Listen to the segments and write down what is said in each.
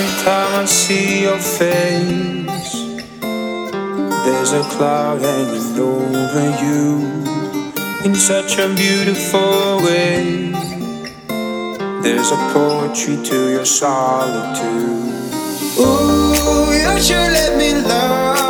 Every time I see your face, there's a cloud hanging over you in such a beautiful way. There's a poetry to your solitude. Ooh, you should let me love.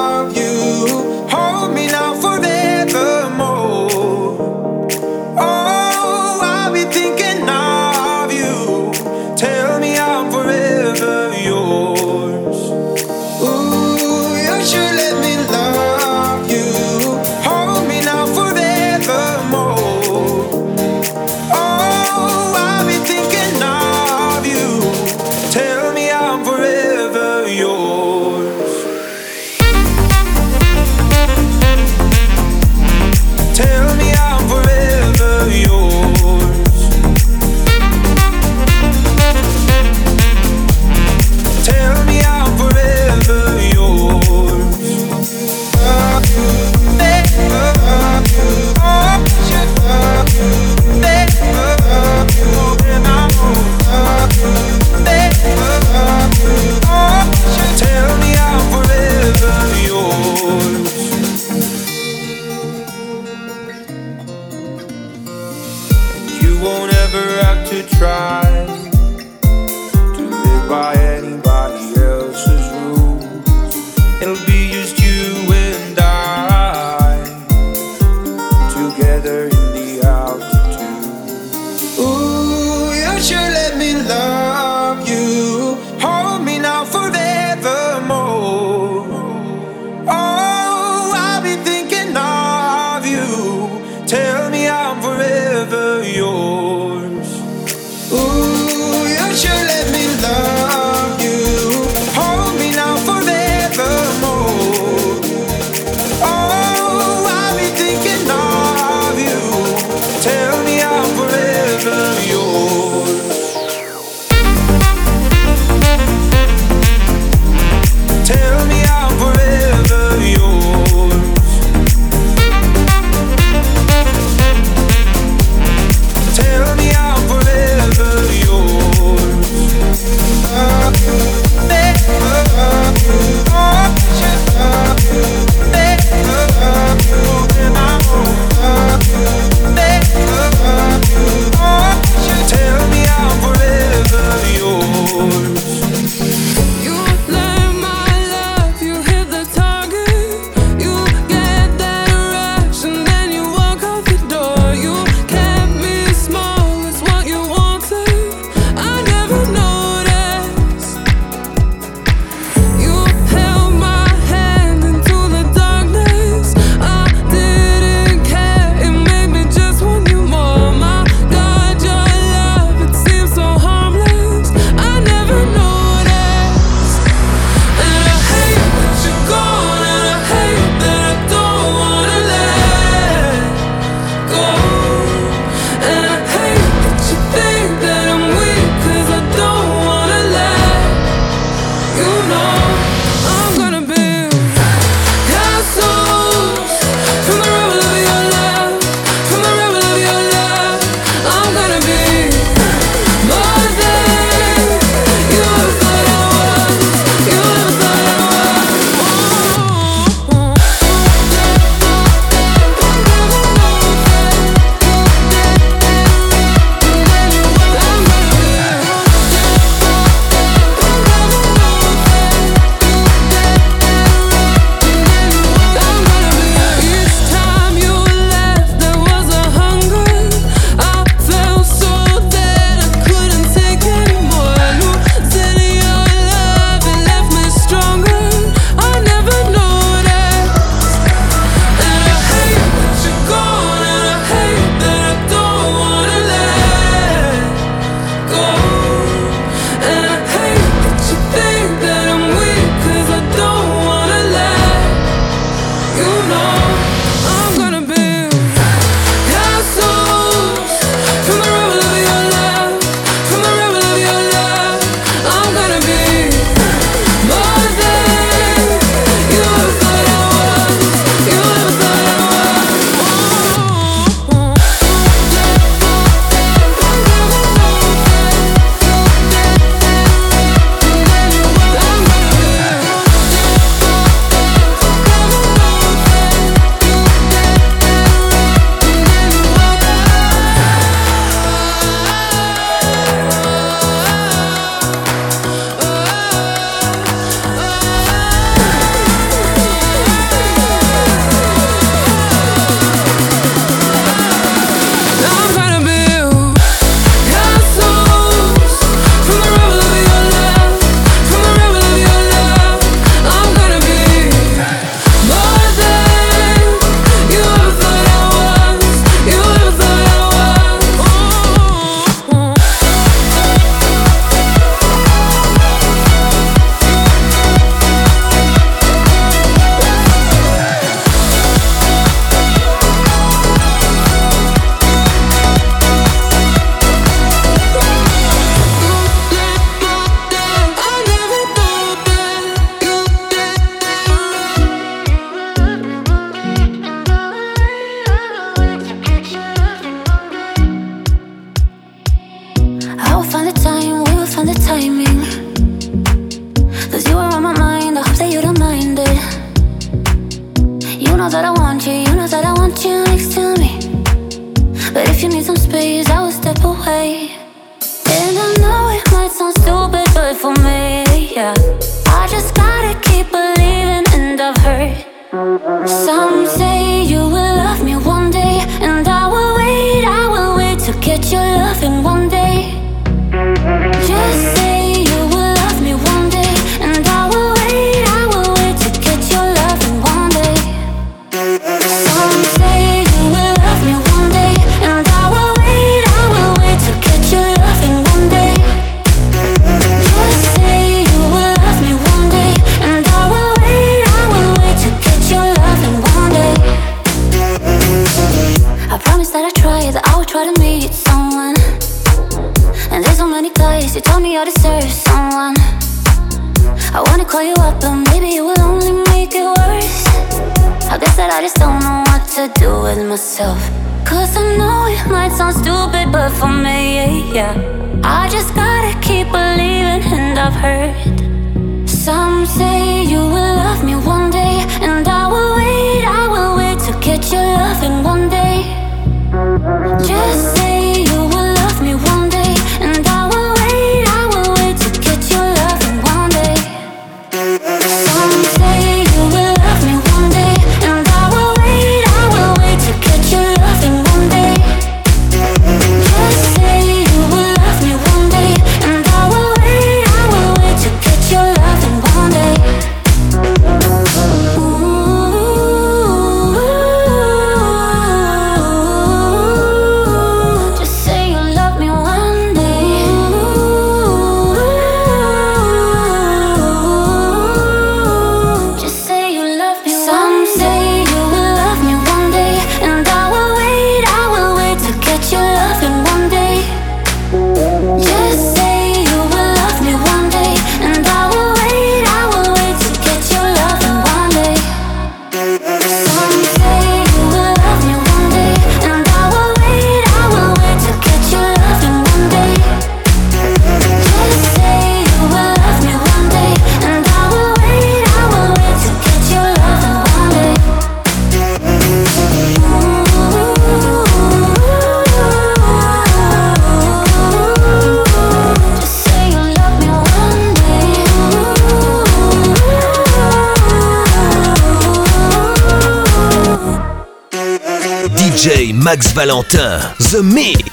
Valentin, The Mix.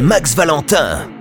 Max Valentin.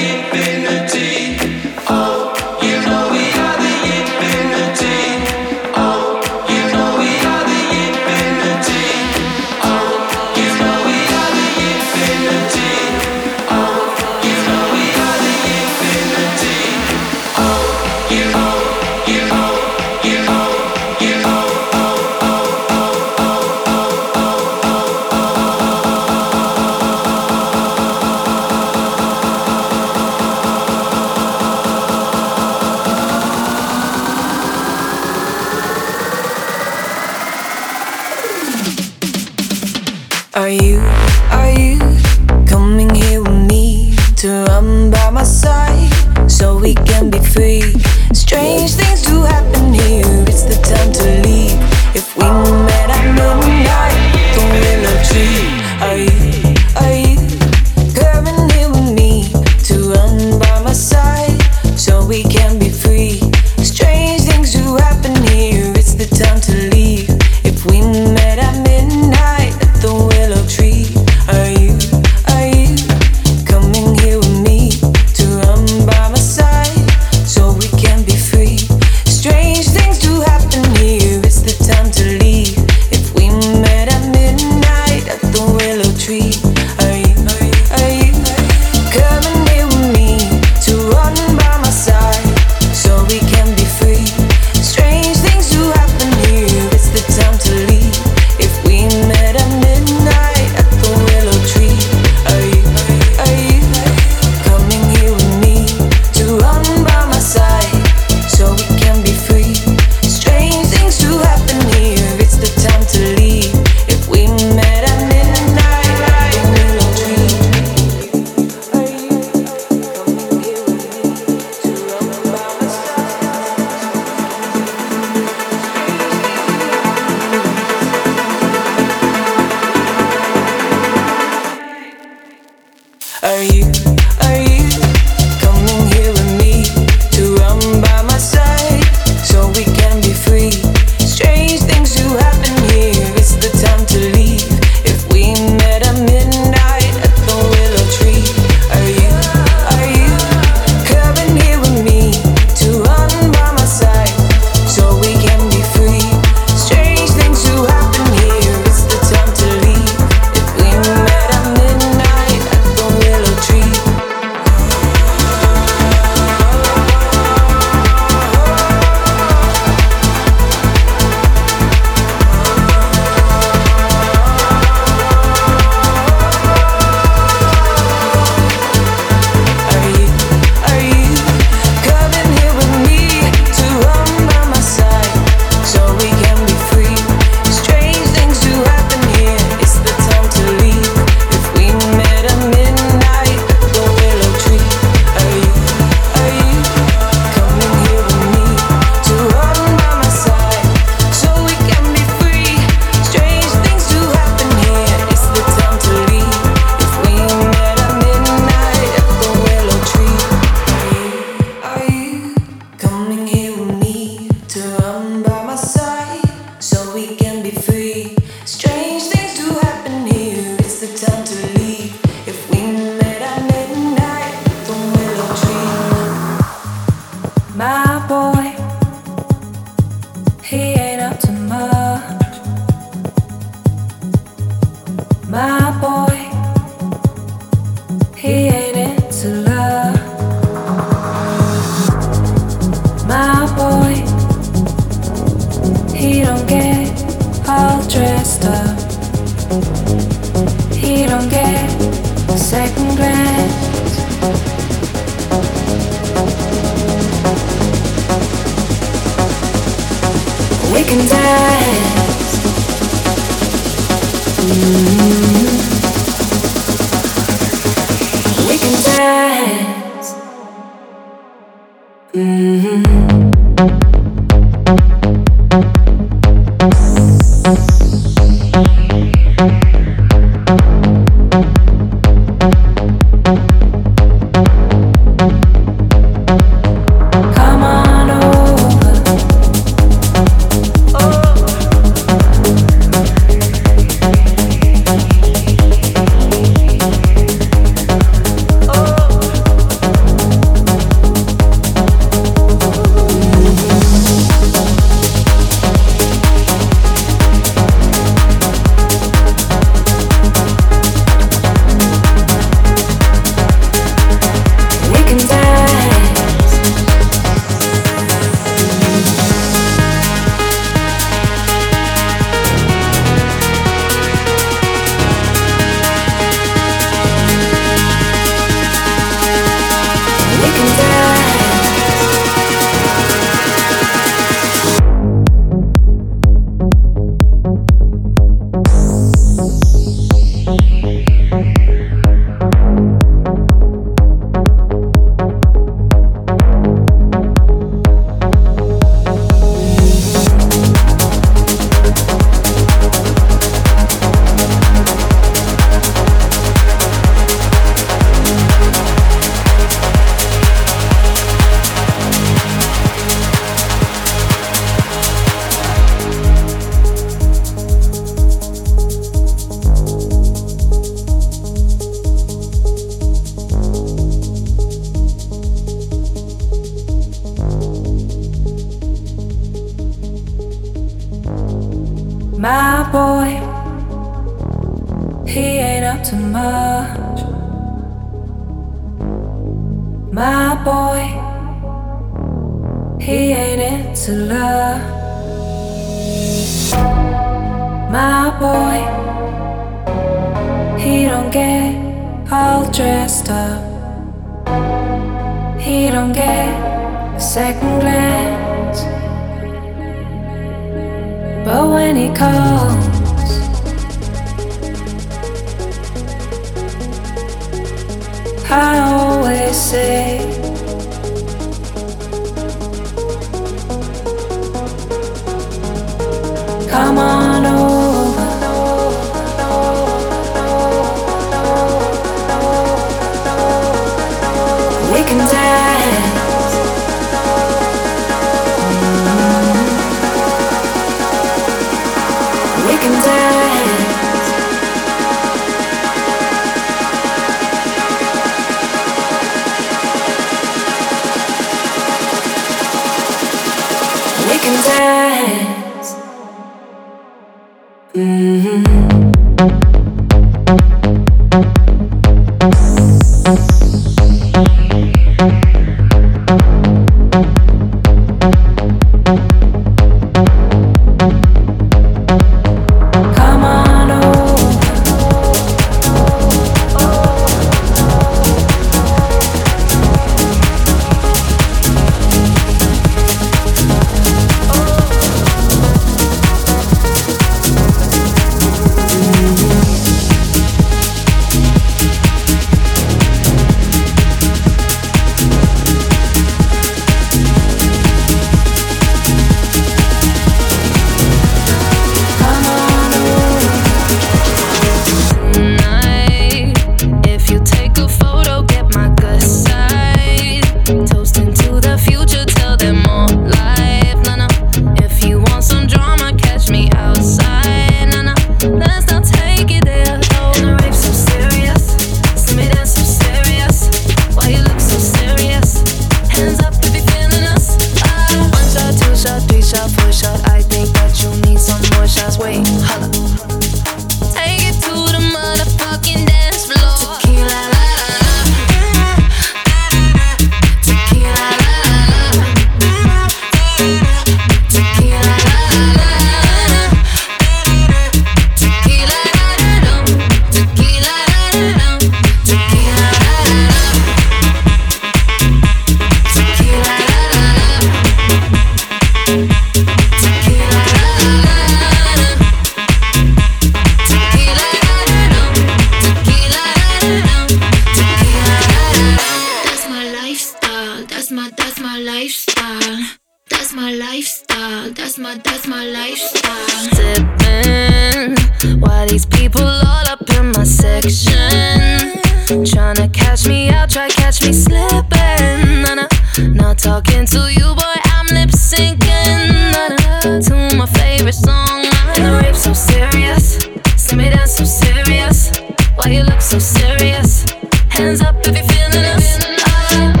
serious. Hands up if you're feeling us. Ah.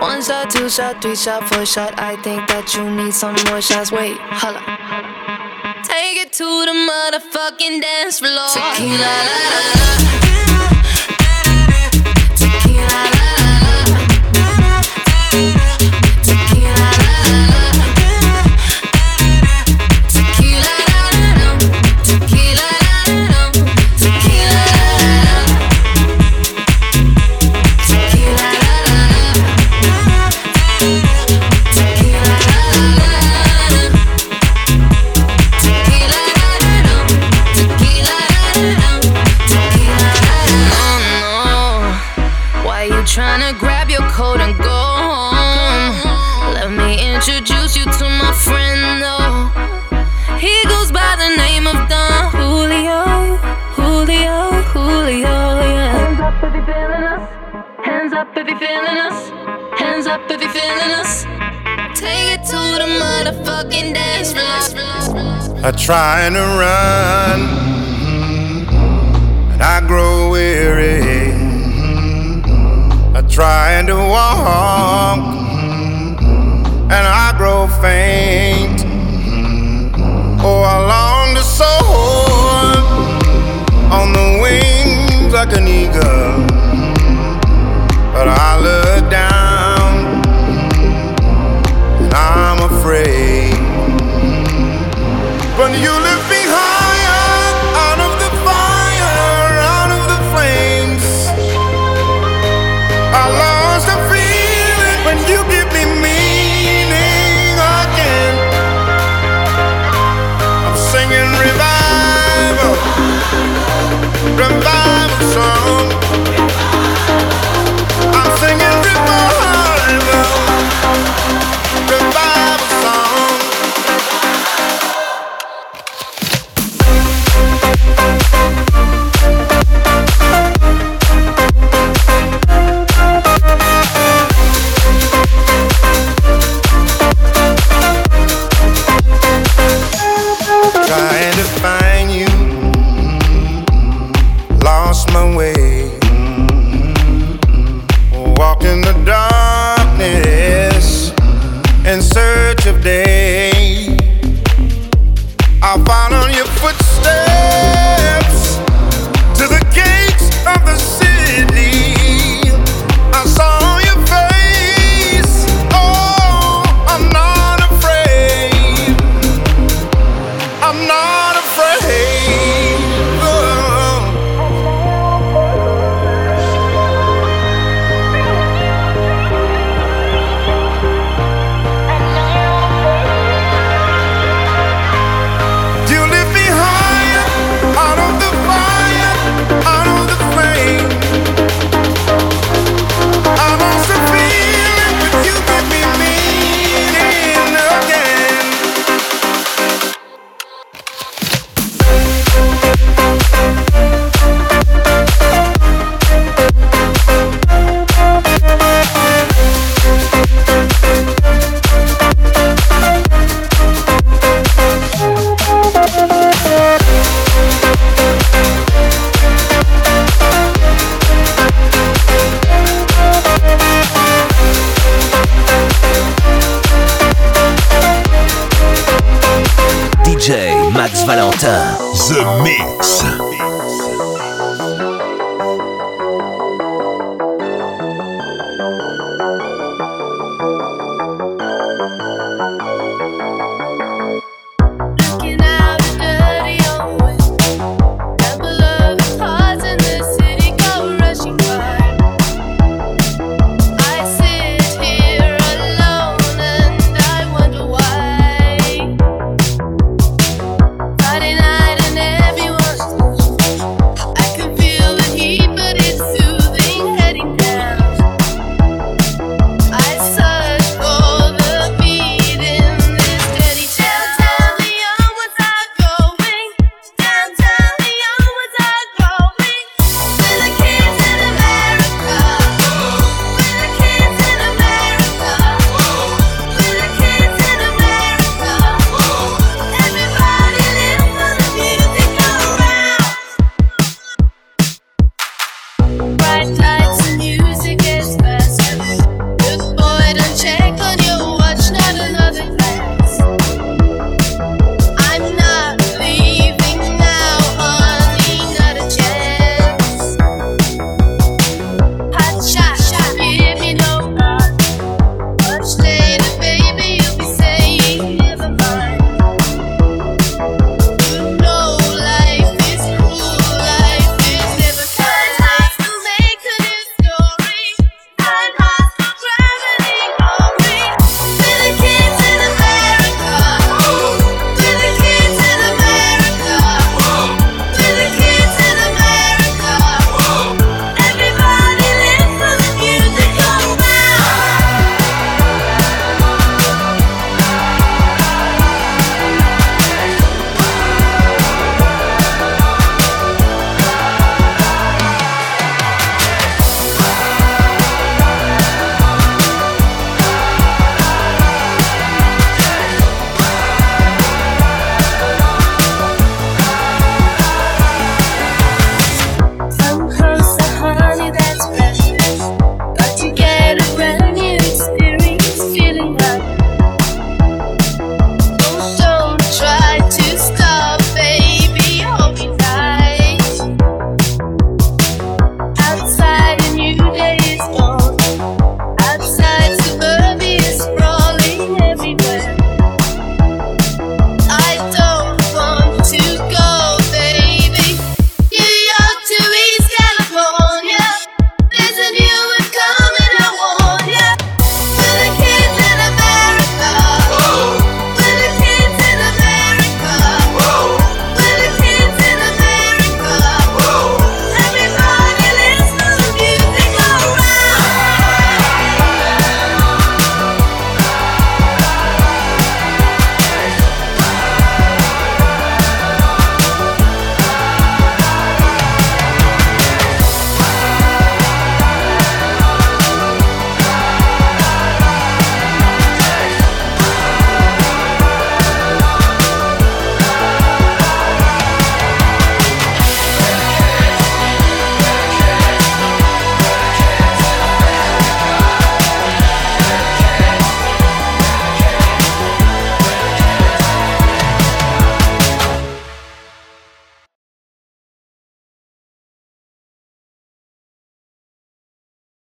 One shot, two shot, three shot, four shot. I think that you need some more shots. Wait, holla. Take it to the motherfucking dance floor. Tequila, la, la, la. fucking dance floor. I try and run, and I grow weary. I try to walk, and I grow faint. Oh, I long to soar on the wings like an eagle, but I look down. I'm afraid when you Max Valentin. The Mix.